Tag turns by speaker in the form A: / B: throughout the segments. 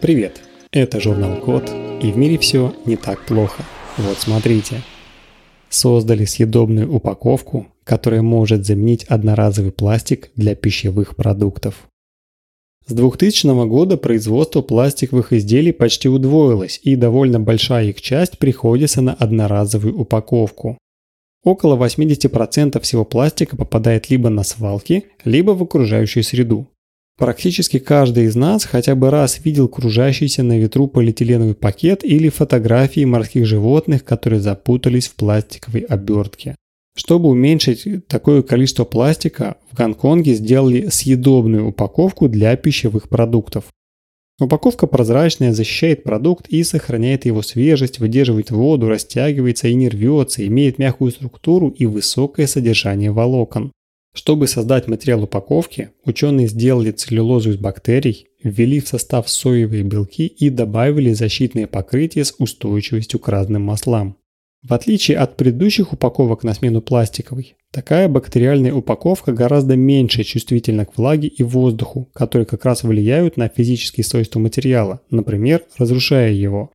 A: Привет, это журнал Код, и в мире все не так плохо. Вот смотрите. Создали съедобную упаковку, которая может заменить одноразовый пластик для пищевых продуктов. С 2000 года производство пластиковых изделий почти удвоилось, и довольно большая их часть приходится на одноразовую упаковку. Около 80% всего пластика попадает либо на свалки, либо в окружающую среду. Практически каждый из нас хотя бы раз видел кружащийся на ветру полиэтиленовый пакет или фотографии морских животных, которые запутались в пластиковой обертке. Чтобы уменьшить такое количество пластика, в Гонконге сделали съедобную упаковку для пищевых продуктов. Упаковка прозрачная, защищает продукт и сохраняет его свежесть, выдерживает воду, растягивается и не рвется, имеет мягкую структуру и высокое содержание волокон. Чтобы создать материал упаковки, ученые сделали целлюлозу из бактерий, ввели в состав соевые белки и добавили защитное покрытие с устойчивостью к разным маслам. В отличие от предыдущих упаковок на смену пластиковой, такая бактериальная упаковка гораздо меньше чувствительна к влаге и воздуху, которые как раз влияют на физические свойства материала, например, разрушая его.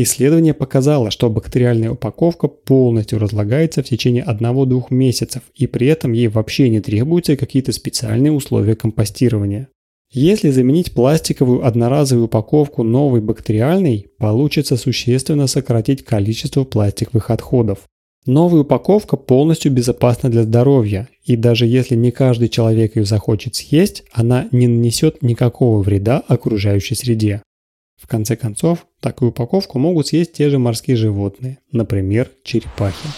A: Исследование показало, что бактериальная упаковка полностью разлагается в течение 1-2 месяцев, и при этом ей вообще не требуются какие-то специальные условия компостирования. Если заменить пластиковую одноразовую упаковку новой бактериальной, получится существенно сократить количество пластиковых отходов. Новая упаковка полностью безопасна для здоровья, и даже если не каждый человек ее захочет съесть, она не нанесет никакого вреда окружающей среде. В конце концов, такую упаковку могут съесть те же морские животные, например, черепахи.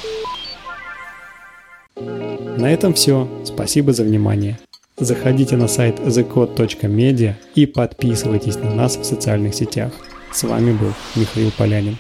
A: На этом все. Спасибо за внимание. Заходите на сайт thecode.media и подписывайтесь на нас в социальных сетях. С вами был Михаил Полянин.